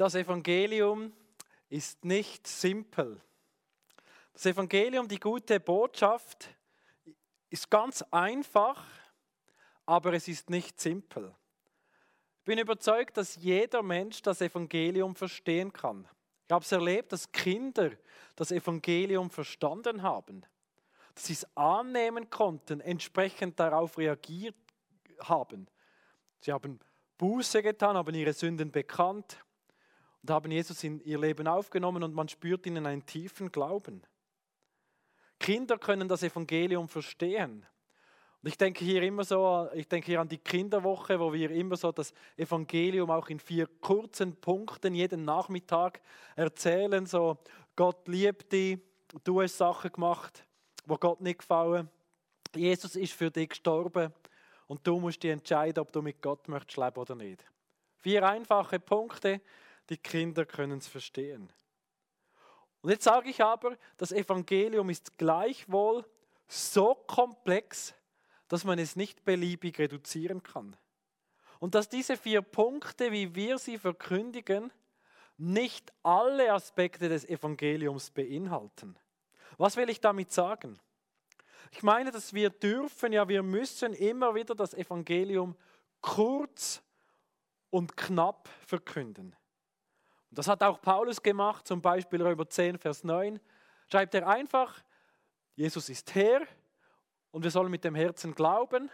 Das Evangelium ist nicht simpel. Das Evangelium, die gute Botschaft, ist ganz einfach, aber es ist nicht simpel. Ich bin überzeugt, dass jeder Mensch das Evangelium verstehen kann. Ich habe es erlebt, dass Kinder das Evangelium verstanden haben, dass sie es annehmen konnten, entsprechend darauf reagiert haben. Sie haben Buße getan, haben ihre Sünden bekannt und haben Jesus in ihr Leben aufgenommen und man spürt ihnen einen tiefen Glauben. Kinder können das Evangelium verstehen. Und ich denke hier immer so, ich denke hier an die Kinderwoche, wo wir immer so das Evangelium auch in vier kurzen Punkten jeden Nachmittag erzählen, so Gott liebt dich, du hast Sachen gemacht, wo Gott nicht gefallen. Jesus ist für dich gestorben und du musst dich entscheiden, ob du mit Gott möchtest leben oder nicht. Vier einfache Punkte, die Kinder können es verstehen. Und jetzt sage ich aber, das Evangelium ist gleichwohl so komplex, dass man es nicht beliebig reduzieren kann. Und dass diese vier Punkte, wie wir sie verkündigen, nicht alle Aspekte des Evangeliums beinhalten. Was will ich damit sagen? Ich meine, dass wir dürfen, ja, wir müssen immer wieder das Evangelium kurz und knapp verkünden. Und das hat auch Paulus gemacht, zum Beispiel Römer 10, Vers 9. Schreibt er einfach, Jesus ist Herr und wir sollen mit dem Herzen glauben,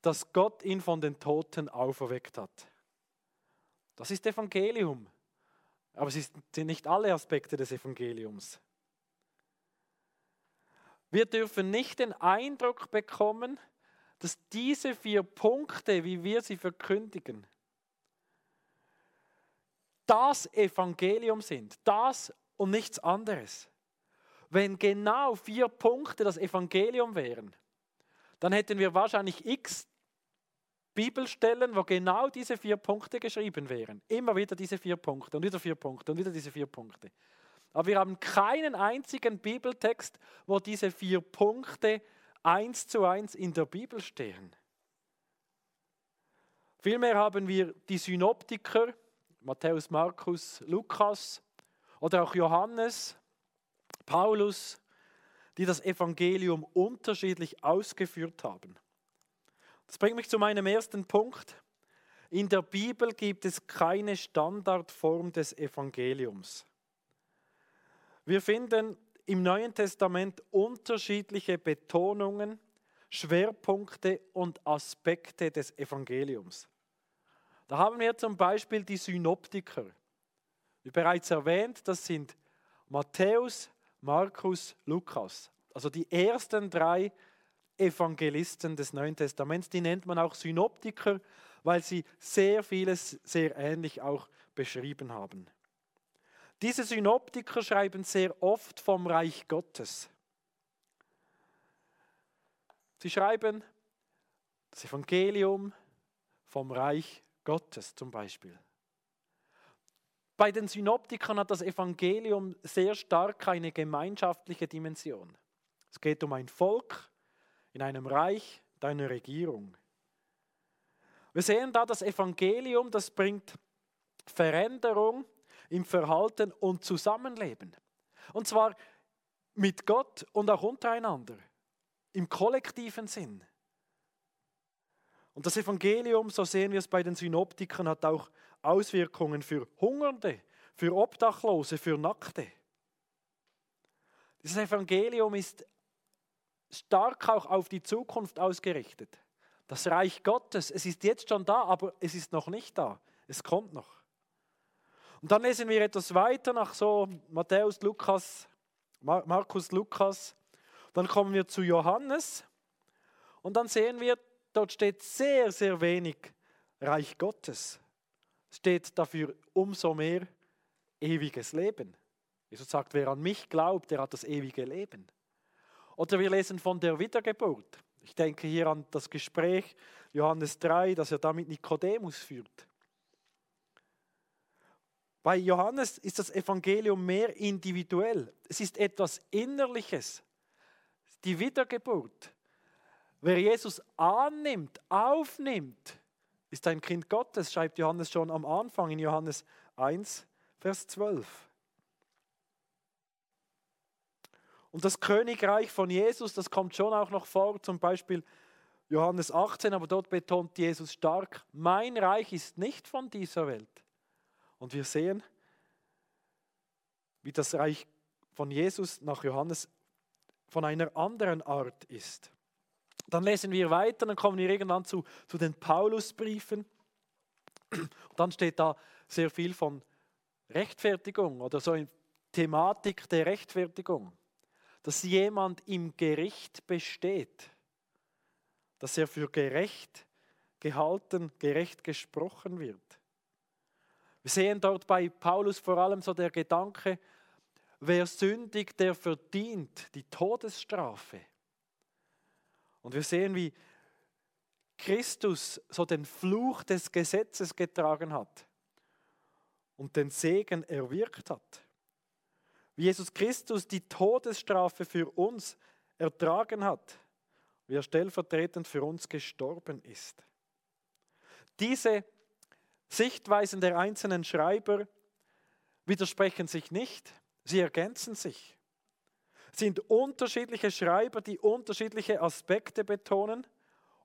dass Gott ihn von den Toten auferweckt hat. Das ist Evangelium. Aber es sind nicht alle Aspekte des Evangeliums. Wir dürfen nicht den Eindruck bekommen, dass diese vier Punkte, wie wir sie verkündigen, das Evangelium sind, das und nichts anderes. Wenn genau vier Punkte das Evangelium wären, dann hätten wir wahrscheinlich x Bibelstellen, wo genau diese vier Punkte geschrieben wären. Immer wieder diese vier Punkte und wieder vier Punkte und wieder diese vier Punkte. Aber wir haben keinen einzigen Bibeltext, wo diese vier Punkte eins zu eins in der Bibel stehen. Vielmehr haben wir die Synoptiker, Matthäus, Markus, Lukas oder auch Johannes, Paulus, die das Evangelium unterschiedlich ausgeführt haben. Das bringt mich zu meinem ersten Punkt. In der Bibel gibt es keine Standardform des Evangeliums. Wir finden im Neuen Testament unterschiedliche Betonungen, Schwerpunkte und Aspekte des Evangeliums. Da haben wir zum Beispiel die Synoptiker. Wie bereits erwähnt, das sind Matthäus, Markus, Lukas. Also die ersten drei Evangelisten des Neuen Testaments, die nennt man auch Synoptiker, weil sie sehr vieles sehr ähnlich auch beschrieben haben. Diese Synoptiker schreiben sehr oft vom Reich Gottes. Sie schreiben das Evangelium vom Reich Gottes zum Beispiel. Bei den Synoptikern hat das Evangelium sehr stark eine gemeinschaftliche Dimension. Es geht um ein Volk in einem Reich, deiner Regierung. Wir sehen da das Evangelium, das bringt Veränderung im Verhalten und Zusammenleben. Und zwar mit Gott und auch untereinander, im kollektiven Sinn. Und das Evangelium, so sehen wir es bei den Synoptikern, hat auch Auswirkungen für Hungernde, für Obdachlose, für Nackte. Dieses Evangelium ist stark auch auf die Zukunft ausgerichtet. Das Reich Gottes, es ist jetzt schon da, aber es ist noch nicht da. Es kommt noch. Und dann lesen wir etwas weiter nach so Matthäus, Lukas, Markus, Lukas. Dann kommen wir zu Johannes und dann sehen wir, dort steht sehr, sehr wenig Reich Gottes. Steht dafür umso mehr ewiges Leben. Jesus sagt, wer an mich glaubt, der hat das ewige Leben. Oder wir lesen von der Wiedergeburt. Ich denke hier an das Gespräch Johannes 3, das er da mit Nikodemus führt. Bei Johannes ist das Evangelium mehr individuell. Es ist etwas Innerliches. Die Wiedergeburt. Wer Jesus annimmt, aufnimmt, ist ein Kind Gottes, schreibt Johannes schon am Anfang in Johannes 1, Vers 12. Und das Königreich von Jesus, das kommt schon auch noch vor, zum Beispiel Johannes 18, aber dort betont Jesus stark, mein Reich ist nicht von dieser Welt. Und wir sehen, wie das Reich von Jesus nach Johannes von einer anderen Art ist. Dann lesen wir weiter, dann kommen wir irgendwann zu, zu den Paulusbriefen. Und dann steht da sehr viel von Rechtfertigung oder so in Thematik der Rechtfertigung. Dass jemand im Gericht besteht, dass er für gerecht gehalten, gerecht gesprochen wird. Wir sehen dort bei Paulus vor allem so der Gedanke, wer sündigt, der verdient die Todesstrafe. Und wir sehen, wie Christus so den Fluch des Gesetzes getragen hat und den Segen erwirkt hat. Wie Jesus Christus die Todesstrafe für uns ertragen hat, wie er stellvertretend für uns gestorben ist. Diese Sichtweisen der einzelnen Schreiber widersprechen sich nicht, sie ergänzen sich sind unterschiedliche Schreiber, die unterschiedliche Aspekte betonen,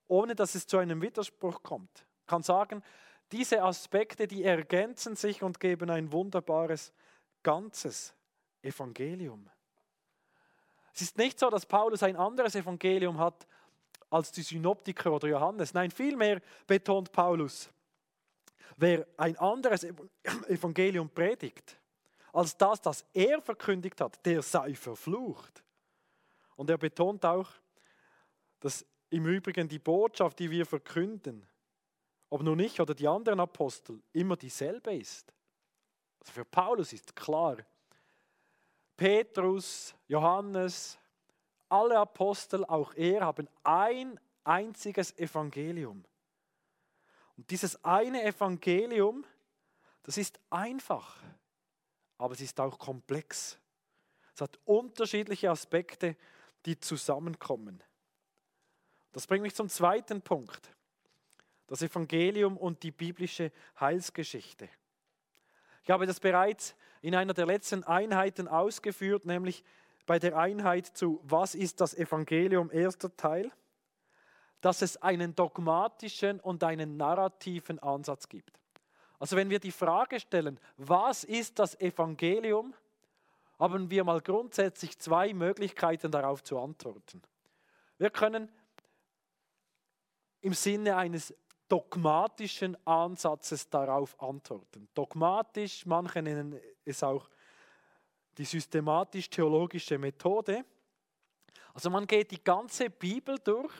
ohne dass es zu einem Widerspruch kommt. Ich kann sagen, diese Aspekte, die ergänzen sich und geben ein wunderbares ganzes Evangelium. Es ist nicht so, dass Paulus ein anderes Evangelium hat als die Synoptiker oder Johannes. Nein, vielmehr betont Paulus, wer ein anderes Evangelium predigt, als das, das er verkündigt hat, der sei verflucht. Und er betont auch, dass im Übrigen die Botschaft, die wir verkünden, ob nun ich oder die anderen Apostel, immer dieselbe ist. Also für Paulus ist klar, Petrus, Johannes, alle Apostel, auch er, haben ein einziges Evangelium. Und dieses eine Evangelium, das ist einfach aber es ist auch komplex. Es hat unterschiedliche Aspekte, die zusammenkommen. Das bringt mich zum zweiten Punkt. Das Evangelium und die biblische Heilsgeschichte. Ich habe das bereits in einer der letzten Einheiten ausgeführt, nämlich bei der Einheit zu Was ist das Evangelium, erster Teil, dass es einen dogmatischen und einen narrativen Ansatz gibt. Also wenn wir die Frage stellen, was ist das Evangelium, haben wir mal grundsätzlich zwei Möglichkeiten darauf zu antworten. Wir können im Sinne eines dogmatischen Ansatzes darauf antworten. Dogmatisch, manche nennen es auch die systematisch-theologische Methode. Also man geht die ganze Bibel durch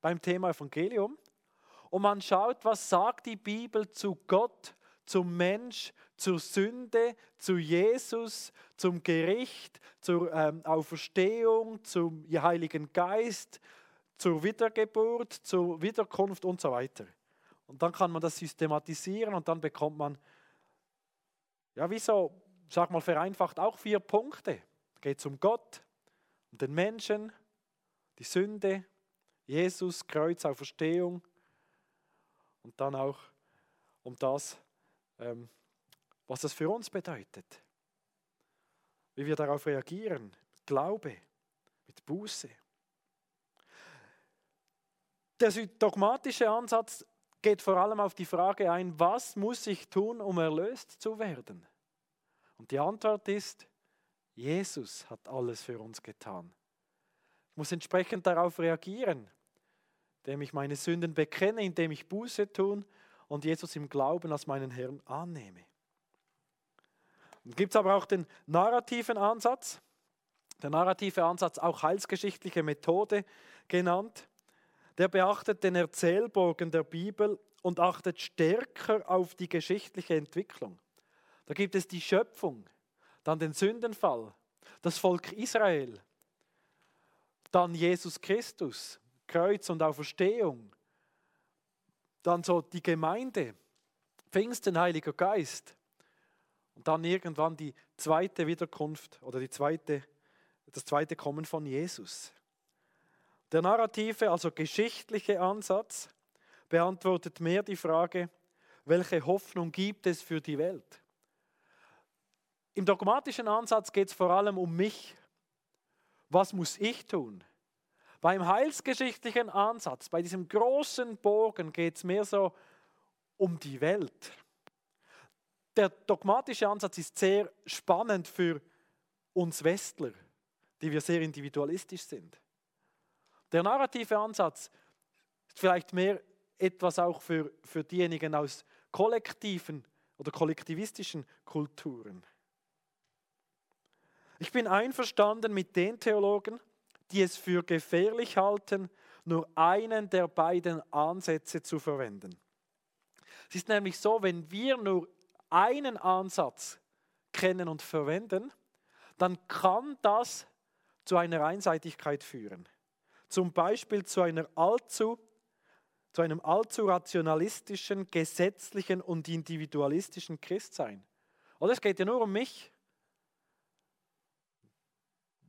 beim Thema Evangelium und man schaut, was sagt die Bibel zu Gott zum Mensch, zur Sünde, zu Jesus, zum Gericht, zur ähm, Auferstehung, zum Heiligen Geist, zur Wiedergeburt, zur Wiederkunft und so weiter. Und dann kann man das systematisieren und dann bekommt man, ja, wie so, sag mal vereinfacht, auch vier Punkte. Geht um Gott, um den Menschen, die Sünde, Jesus, Kreuz, Auferstehung und dann auch um das, ähm, was das für uns bedeutet. Wie wir darauf reagieren. Glaube, mit Buße. Der dogmatische Ansatz geht vor allem auf die Frage ein, was muss ich tun, um erlöst zu werden? Und die Antwort ist, Jesus hat alles für uns getan. Ich muss entsprechend darauf reagieren, indem ich meine Sünden bekenne, indem ich Buße tun und Jesus im Glauben als meinen Herrn annehme. Gibt es aber auch den narrativen Ansatz. Der narrative Ansatz, auch heilsgeschichtliche Methode genannt, der beachtet den Erzählbogen der Bibel und achtet stärker auf die geschichtliche Entwicklung. Da gibt es die Schöpfung, dann den Sündenfall, das Volk Israel, dann Jesus Christus, Kreuz und Auferstehung, dann so die Gemeinde, Pfingsten, Heiliger Geist. Und dann irgendwann die zweite Wiederkunft oder die zweite, das zweite Kommen von Jesus. Der narrative, also geschichtliche Ansatz beantwortet mehr die Frage, welche Hoffnung gibt es für die Welt? Im dogmatischen Ansatz geht es vor allem um mich. Was muss ich tun? Beim heilsgeschichtlichen Ansatz, bei diesem großen Bogen geht es mehr so um die Welt. Der dogmatische Ansatz ist sehr spannend für uns Westler, die wir sehr individualistisch sind. Der narrative Ansatz ist vielleicht mehr etwas auch für, für diejenigen aus kollektiven oder kollektivistischen Kulturen. Ich bin einverstanden mit den Theologen, die es für gefährlich halten, nur einen der beiden Ansätze zu verwenden. Es ist nämlich so, wenn wir nur einen Ansatz kennen und verwenden, dann kann das zu einer Einseitigkeit führen. Zum Beispiel zu, einer allzu, zu einem allzu rationalistischen, gesetzlichen und individualistischen Christsein. Oder es geht ja nur um mich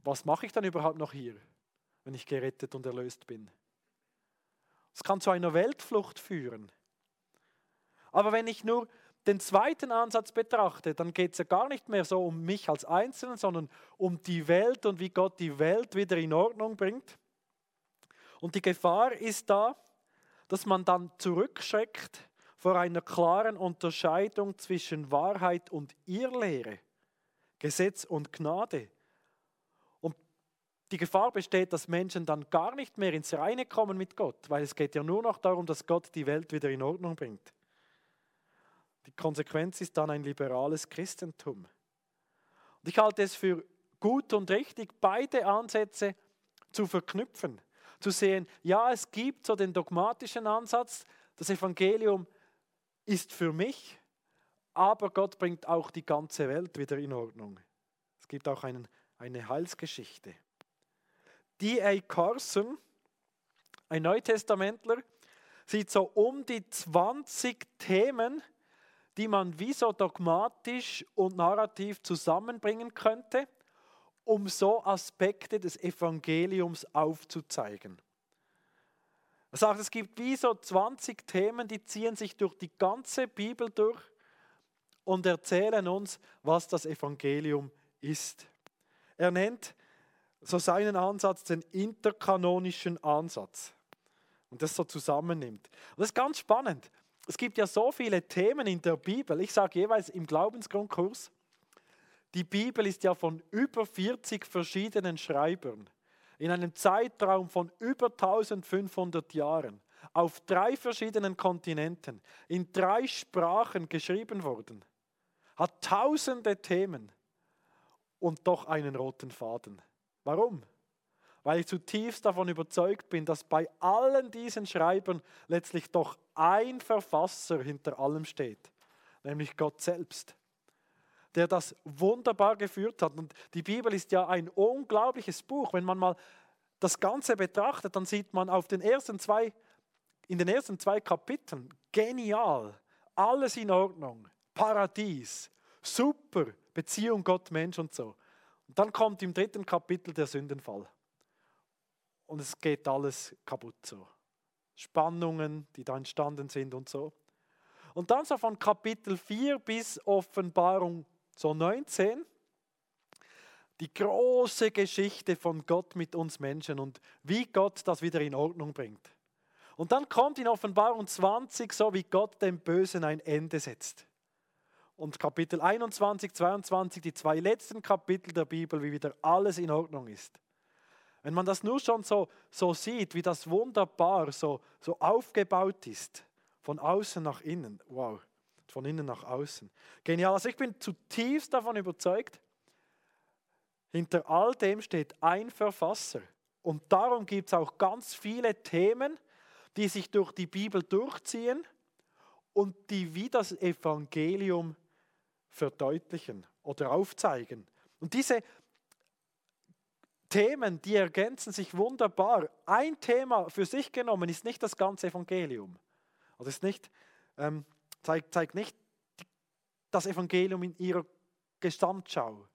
was mache ich dann überhaupt noch hier, wenn ich gerettet und erlöst bin? Es kann zu einer Weltflucht führen. Aber wenn ich nur den zweiten Ansatz betrachte, dann geht es ja gar nicht mehr so um mich als Einzelnen, sondern um die Welt und wie Gott die Welt wieder in Ordnung bringt. Und die Gefahr ist da, dass man dann zurückschreckt vor einer klaren Unterscheidung zwischen Wahrheit und Irrlehre, Gesetz und Gnade. Die Gefahr besteht, dass Menschen dann gar nicht mehr ins Reine kommen mit Gott, weil es geht ja nur noch darum, dass Gott die Welt wieder in Ordnung bringt. Die Konsequenz ist dann ein liberales Christentum. Und ich halte es für gut und richtig, beide Ansätze zu verknüpfen. Zu sehen, ja, es gibt so den dogmatischen Ansatz, das Evangelium ist für mich, aber Gott bringt auch die ganze Welt wieder in Ordnung. Es gibt auch einen, eine Heilsgeschichte. D.A. Carson, ein Neutestamentler, sieht so um die 20 Themen, die man wie so dogmatisch und narrativ zusammenbringen könnte, um so Aspekte des Evangeliums aufzuzeigen. Er sagt, es gibt wie so 20 Themen, die ziehen sich durch die ganze Bibel durch und erzählen uns, was das Evangelium ist. Er nennt so seinen Ansatz, den interkanonischen Ansatz. Und das so zusammennimmt. Und das ist ganz spannend. Es gibt ja so viele Themen in der Bibel. Ich sage jeweils im Glaubensgrundkurs, die Bibel ist ja von über 40 verschiedenen Schreibern in einem Zeitraum von über 1500 Jahren auf drei verschiedenen Kontinenten in drei Sprachen geschrieben worden. Hat tausende Themen und doch einen roten Faden. Warum? Weil ich zutiefst davon überzeugt bin, dass bei allen diesen Schreibern letztlich doch ein Verfasser hinter allem steht, nämlich Gott selbst, der das wunderbar geführt hat. Und die Bibel ist ja ein unglaubliches Buch. Wenn man mal das Ganze betrachtet, dann sieht man auf den ersten zwei, in den ersten zwei Kapiteln genial, alles in Ordnung, Paradies, super, Beziehung Gott, Mensch und so. Und dann kommt im dritten Kapitel der Sündenfall. Und es geht alles kaputt so. Spannungen, die da entstanden sind und so. Und dann so von Kapitel 4 bis Offenbarung so 19, die große Geschichte von Gott mit uns Menschen und wie Gott das wieder in Ordnung bringt. Und dann kommt in Offenbarung 20 so, wie Gott dem Bösen ein Ende setzt und Kapitel 21, 22, die zwei letzten Kapitel der Bibel, wie wieder alles in Ordnung ist. Wenn man das nur schon so, so sieht, wie das wunderbar so, so aufgebaut ist, von außen nach innen, wow, von innen nach außen. Genial. Also ich bin zutiefst davon überzeugt, hinter all dem steht ein Verfasser. Und darum gibt es auch ganz viele Themen, die sich durch die Bibel durchziehen und die wie das Evangelium verdeutlichen oder aufzeigen. Und diese Themen, die ergänzen sich wunderbar. Ein Thema für sich genommen ist nicht das ganze Evangelium. Also ist nicht, ähm, zeigt, zeigt nicht das Evangelium in ihrer Gesamtschau,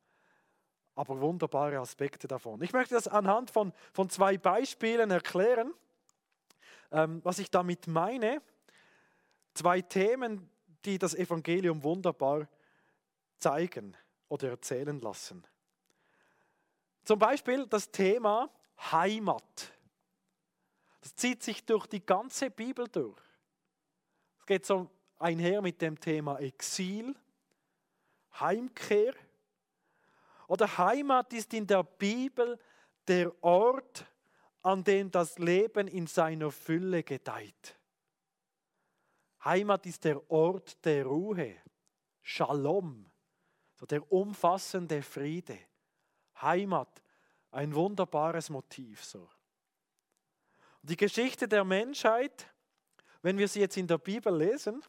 aber wunderbare Aspekte davon. Ich möchte das anhand von, von zwei Beispielen erklären, ähm, was ich damit meine. Zwei Themen, die das Evangelium wunderbar zeigen oder erzählen lassen. Zum Beispiel das Thema Heimat. Das zieht sich durch die ganze Bibel durch. Es geht so einher mit dem Thema Exil, Heimkehr. Oder Heimat ist in der Bibel der Ort, an dem das Leben in seiner Fülle gedeiht. Heimat ist der Ort der Ruhe, Shalom, so der umfassende Friede. Heimat, ein wunderbares Motiv so. Die Geschichte der Menschheit, wenn wir sie jetzt in der Bibel lesen,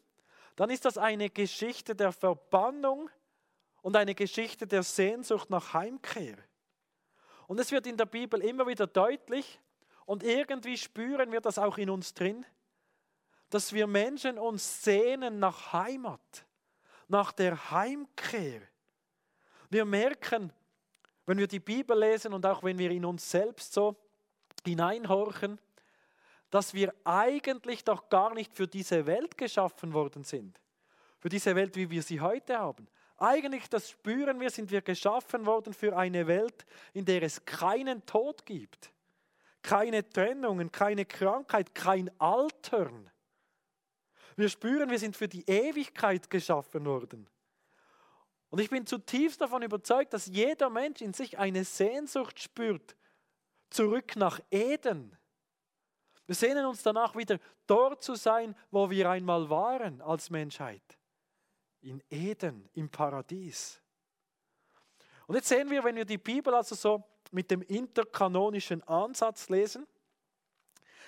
dann ist das eine Geschichte der Verbannung und eine Geschichte der Sehnsucht nach Heimkehr. Und es wird in der Bibel immer wieder deutlich und irgendwie spüren wir das auch in uns drin, dass wir Menschen uns sehnen nach Heimat, nach der Heimkehr. Wir merken, wenn wir die Bibel lesen und auch wenn wir in uns selbst so hineinhorchen, dass wir eigentlich doch gar nicht für diese Welt geschaffen worden sind. Für diese Welt, wie wir sie heute haben. Eigentlich, das spüren wir, sind wir geschaffen worden für eine Welt, in der es keinen Tod gibt. Keine Trennungen, keine Krankheit, kein Altern. Wir spüren, wir sind für die Ewigkeit geschaffen worden. Und ich bin zutiefst davon überzeugt, dass jeder Mensch in sich eine Sehnsucht spürt, zurück nach Eden. Wir sehnen uns danach wieder dort zu sein, wo wir einmal waren als Menschheit. In Eden, im Paradies. Und jetzt sehen wir, wenn wir die Bibel also so mit dem interkanonischen Ansatz lesen,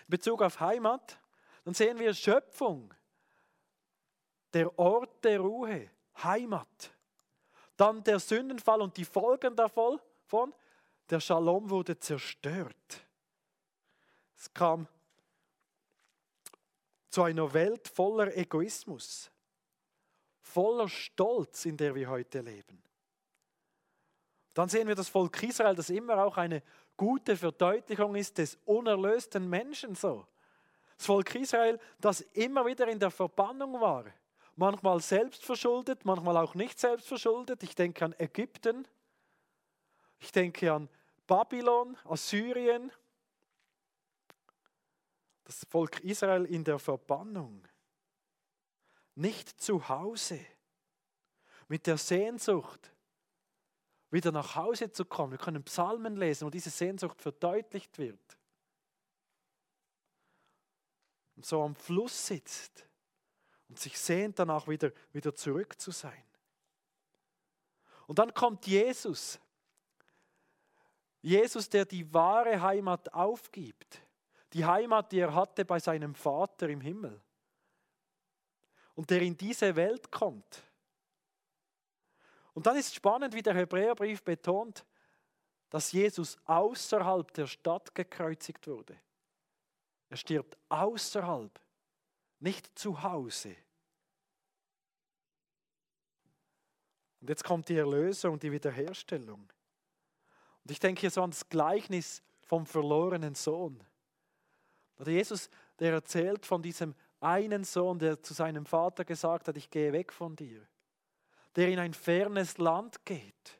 in Bezug auf Heimat, dann sehen wir Schöpfung, der Ort der Ruhe, Heimat. Dann der Sündenfall und die Folgen davon, der Shalom wurde zerstört. Es kam zu einer Welt voller Egoismus, voller Stolz, in der wir heute leben. Dann sehen wir das Volk Israel, das immer auch eine gute Verdeutlichung ist des unerlösten Menschen so. Das Volk Israel, das immer wieder in der Verbannung war, manchmal selbst verschuldet, manchmal auch nicht selbst verschuldet. Ich denke an Ägypten, ich denke an Babylon, Assyrien, das Volk Israel in der Verbannung, nicht zu Hause, mit der Sehnsucht, wieder nach Hause zu kommen. Wir können Psalmen lesen, wo diese Sehnsucht verdeutlicht wird. Und so am Fluss sitzt und sich sehnt danach wieder, wieder zurück zu sein. Und dann kommt Jesus. Jesus, der die wahre Heimat aufgibt. Die Heimat, die er hatte bei seinem Vater im Himmel. Und der in diese Welt kommt. Und dann ist spannend, wie der Hebräerbrief betont, dass Jesus außerhalb der Stadt gekreuzigt wurde. Er stirbt außerhalb nicht zu Hause. Und jetzt kommt die Erlösung, die Wiederherstellung. Und ich denke hier so an das Gleichnis vom verlorenen Sohn. Oder Jesus, der erzählt von diesem einen Sohn, der zu seinem Vater gesagt hat, ich gehe weg von dir. Der in ein fernes Land geht,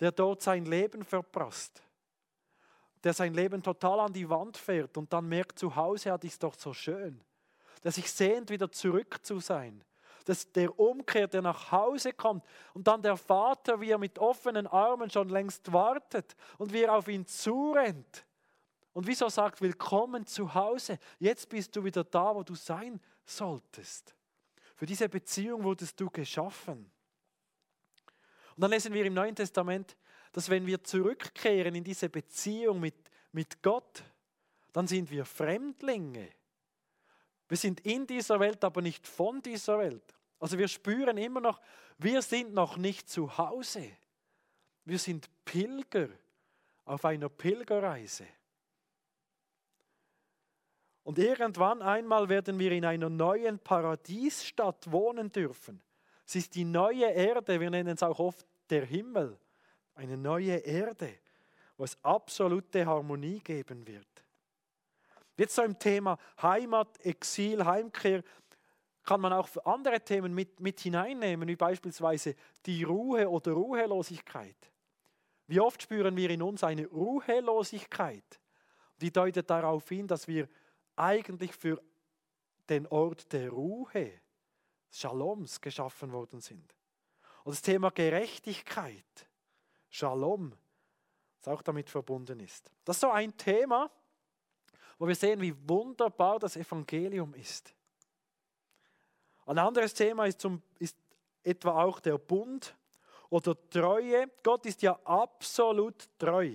der dort sein Leben verprasst, der sein Leben total an die Wand fährt und dann merkt, zu Hause hat es doch so schön der sich sehnt, wieder zurück zu sein. Das, der Umkehr, der nach Hause kommt und dann der Vater, wie er mit offenen Armen schon längst wartet und wie er auf ihn zurennt. Und wieso sagt, willkommen zu Hause, jetzt bist du wieder da, wo du sein solltest. Für diese Beziehung wurdest du geschaffen. Und dann lesen wir im Neuen Testament, dass wenn wir zurückkehren in diese Beziehung mit, mit Gott, dann sind wir Fremdlinge. Wir sind in dieser Welt, aber nicht von dieser Welt. Also wir spüren immer noch, wir sind noch nicht zu Hause. Wir sind Pilger auf einer Pilgerreise. Und irgendwann einmal werden wir in einer neuen Paradiesstadt wohnen dürfen. Es ist die neue Erde, wir nennen es auch oft der Himmel. Eine neue Erde, wo es absolute Harmonie geben wird. Jetzt so im Thema Heimat, Exil, Heimkehr kann man auch andere Themen mit, mit hineinnehmen, wie beispielsweise die Ruhe oder Ruhelosigkeit. Wie oft spüren wir in uns eine Ruhelosigkeit, die deutet darauf hin, dass wir eigentlich für den Ort der Ruhe, Shaloms, geschaffen worden sind. Und das Thema Gerechtigkeit, Shalom, das auch damit verbunden ist. Das ist so ein Thema, wo wir sehen, wie wunderbar das Evangelium ist. Ein anderes Thema ist, zum, ist etwa auch der Bund oder Treue. Gott ist ja absolut treu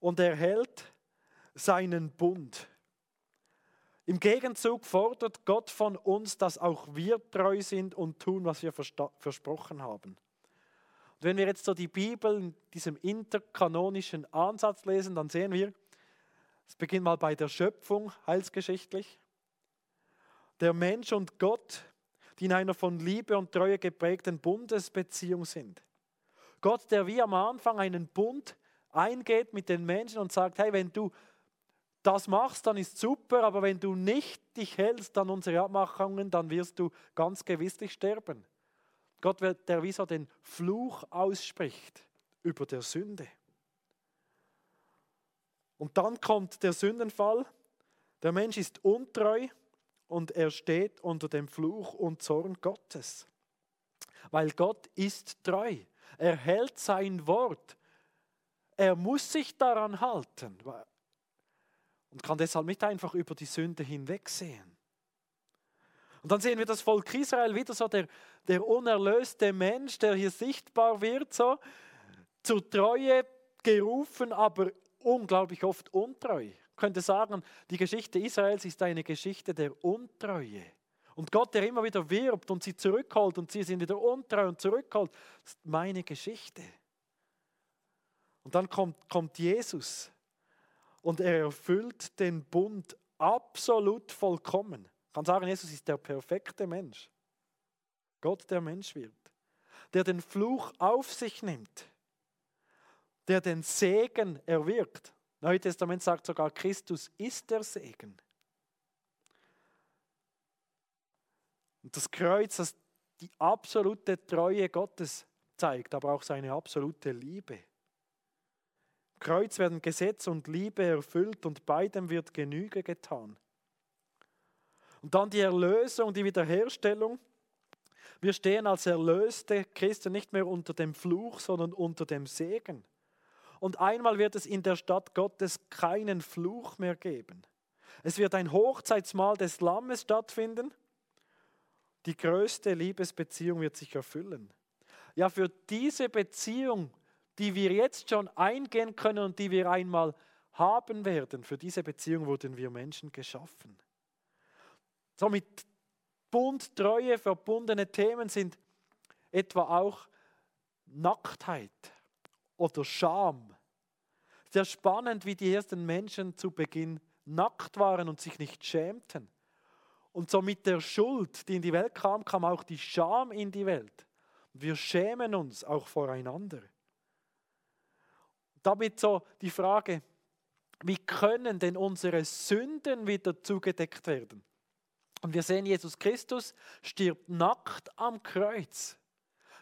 und er hält seinen Bund. Im Gegenzug fordert Gott von uns, dass auch wir treu sind und tun, was wir versprochen haben. Und wenn wir jetzt so die Bibel in diesem interkanonischen Ansatz lesen, dann sehen wir, es beginnt mal bei der Schöpfung, heilsgeschichtlich. Der Mensch und Gott, die in einer von Liebe und Treue geprägten Bundesbeziehung sind. Gott, der wie am Anfang einen Bund eingeht mit den Menschen und sagt, hey, wenn du das machst, dann ist super, aber wenn du nicht dich hältst an unsere Abmachungen, dann wirst du ganz gewisslich sterben. Gott, der wie so den Fluch ausspricht über der Sünde. Und dann kommt der Sündenfall. Der Mensch ist untreu und er steht unter dem Fluch und Zorn Gottes. Weil Gott ist treu. Er hält sein Wort. Er muss sich daran halten und kann deshalb nicht einfach über die Sünde hinwegsehen. Und dann sehen wir das Volk Israel wieder so, der, der unerlöste Mensch, der hier sichtbar wird, so zur Treue gerufen, aber unglaublich oft untreu. Ich könnte sagen, die Geschichte Israels ist eine Geschichte der Untreue. Und Gott, der immer wieder wirbt und sie zurückholt und sie sind wieder untreu und zurückholt, ist meine Geschichte. Und dann kommt, kommt Jesus und er erfüllt den Bund absolut vollkommen. Ich kann sagen, Jesus ist der perfekte Mensch. Gott, der Mensch wird, der den Fluch auf sich nimmt der den Segen erwirkt. Neue Testament sagt sogar, Christus ist der Segen. Und das Kreuz, das die absolute Treue Gottes zeigt, aber auch seine absolute Liebe. Im Kreuz werden Gesetz und Liebe erfüllt und beidem wird Genüge getan. Und dann die Erlösung, die Wiederherstellung. Wir stehen als erlöste Christen nicht mehr unter dem Fluch, sondern unter dem Segen. Und einmal wird es in der Stadt Gottes keinen Fluch mehr geben. Es wird ein Hochzeitsmahl des Lammes stattfinden. Die größte Liebesbeziehung wird sich erfüllen. Ja, für diese Beziehung, die wir jetzt schon eingehen können und die wir einmal haben werden, für diese Beziehung wurden wir Menschen geschaffen. So mit Bund, Treue verbundene Themen sind etwa auch Nacktheit oder Scham. Sehr spannend, wie die ersten Menschen zu Beginn nackt waren und sich nicht schämten. Und so mit der Schuld, die in die Welt kam, kam auch die Scham in die Welt. wir schämen uns auch voreinander. Damit so die Frage, wie können denn unsere Sünden wieder zugedeckt werden? Und wir sehen, Jesus Christus stirbt nackt am Kreuz,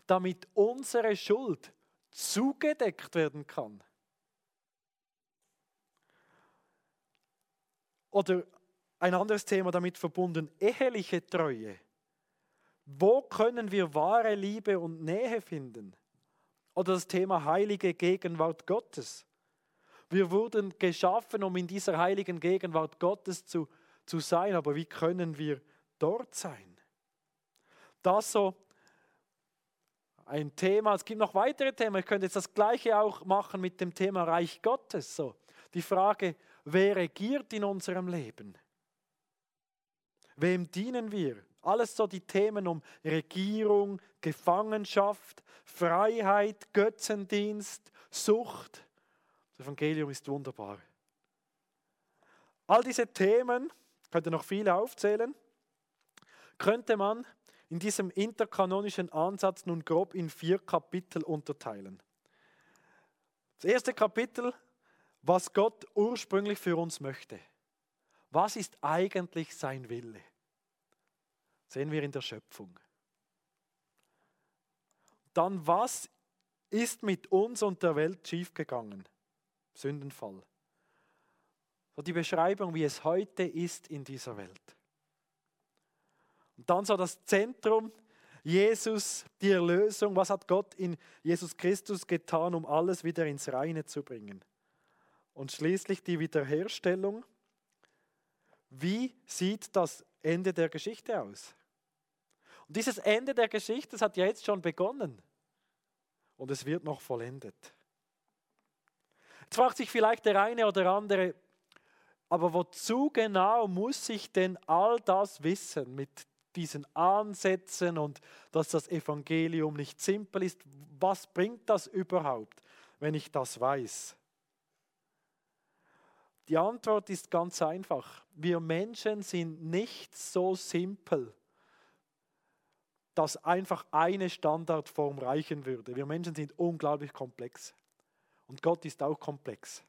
damit unsere Schuld zugedeckt werden kann. Oder ein anderes Thema damit verbunden, eheliche Treue. Wo können wir wahre Liebe und Nähe finden? Oder das Thema heilige Gegenwart Gottes. Wir wurden geschaffen, um in dieser heiligen Gegenwart Gottes zu, zu sein, aber wie können wir dort sein? Das so ein Thema. Es gibt noch weitere Themen. Ich könnte jetzt das Gleiche auch machen mit dem Thema Reich Gottes. So die Frage, wer regiert in unserem Leben? Wem dienen wir? Alles so die Themen um Regierung, Gefangenschaft, Freiheit, Götzendienst, Sucht. Das Evangelium ist wunderbar. All diese Themen, könnte noch viele aufzählen, könnte man in diesem interkanonischen Ansatz nun grob in vier Kapitel unterteilen. Das erste Kapitel was Gott ursprünglich für uns möchte. Was ist eigentlich sein Wille? Sehen wir in der Schöpfung. Dann, was ist mit uns und der Welt schiefgegangen? Sündenfall. So die Beschreibung, wie es heute ist in dieser Welt. Und dann so das Zentrum, Jesus, die Erlösung. Was hat Gott in Jesus Christus getan, um alles wieder ins Reine zu bringen? Und schließlich die Wiederherstellung. Wie sieht das Ende der Geschichte aus? Und dieses Ende der Geschichte, das hat ja jetzt schon begonnen. Und es wird noch vollendet. Jetzt fragt sich vielleicht der eine oder andere, aber wozu genau muss ich denn all das wissen mit diesen Ansätzen und dass das Evangelium nicht simpel ist? Was bringt das überhaupt, wenn ich das weiß? Die Antwort ist ganz einfach. Wir Menschen sind nicht so simpel, dass einfach eine Standardform reichen würde. Wir Menschen sind unglaublich komplex. Und Gott ist auch komplex.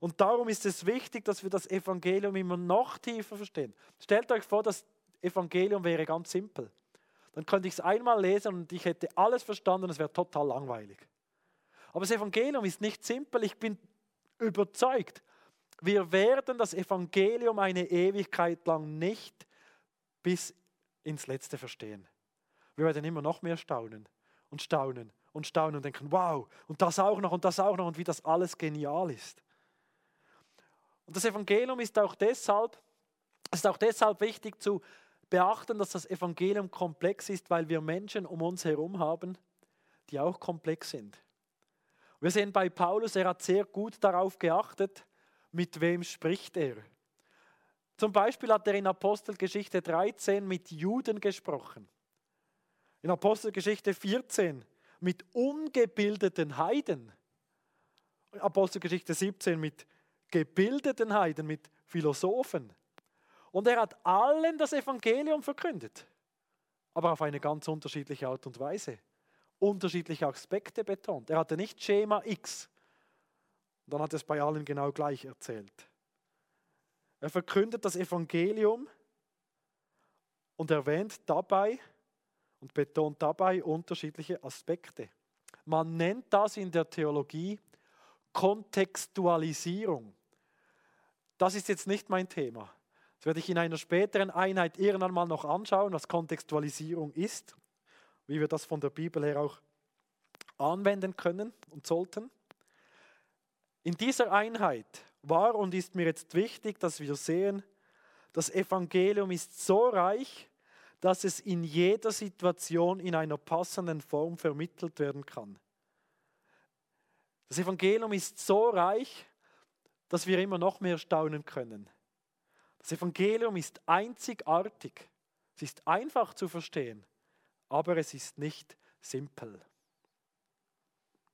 Und darum ist es wichtig, dass wir das Evangelium immer noch tiefer verstehen. Stellt euch vor, das Evangelium wäre ganz simpel. Dann könnte ich es einmal lesen und ich hätte alles verstanden es wäre total langweilig. Aber das Evangelium ist nicht simpel. Ich bin überzeugt, wir werden das Evangelium eine Ewigkeit lang nicht bis ins Letzte verstehen. Wir werden immer noch mehr staunen und staunen und staunen und denken, wow, und das auch noch und das auch noch und wie das alles genial ist. Und das Evangelium ist auch deshalb, ist auch deshalb wichtig zu beachten, dass das Evangelium komplex ist, weil wir Menschen um uns herum haben, die auch komplex sind. Wir sehen bei Paulus, er hat sehr gut darauf geachtet, mit wem spricht er. Zum Beispiel hat er in Apostelgeschichte 13 mit Juden gesprochen. In Apostelgeschichte 14 mit ungebildeten Heiden. Apostelgeschichte 17 mit gebildeten Heiden, mit Philosophen. Und er hat allen das Evangelium verkündet, aber auf eine ganz unterschiedliche Art und Weise. Unterschiedliche Aspekte betont. Er hatte nicht Schema X. Dann hat er es bei allen genau gleich erzählt. Er verkündet das Evangelium und erwähnt dabei und betont dabei unterschiedliche Aspekte. Man nennt das in der Theologie Kontextualisierung. Das ist jetzt nicht mein Thema. Das werde ich in einer späteren Einheit irgendwann mal noch anschauen, was Kontextualisierung ist, wie wir das von der Bibel her auch anwenden können und sollten. In dieser Einheit war und ist mir jetzt wichtig, dass wir sehen, das Evangelium ist so reich, dass es in jeder Situation in einer passenden Form vermittelt werden kann. Das Evangelium ist so reich, dass wir immer noch mehr staunen können. Das Evangelium ist einzigartig. Es ist einfach zu verstehen, aber es ist nicht simpel.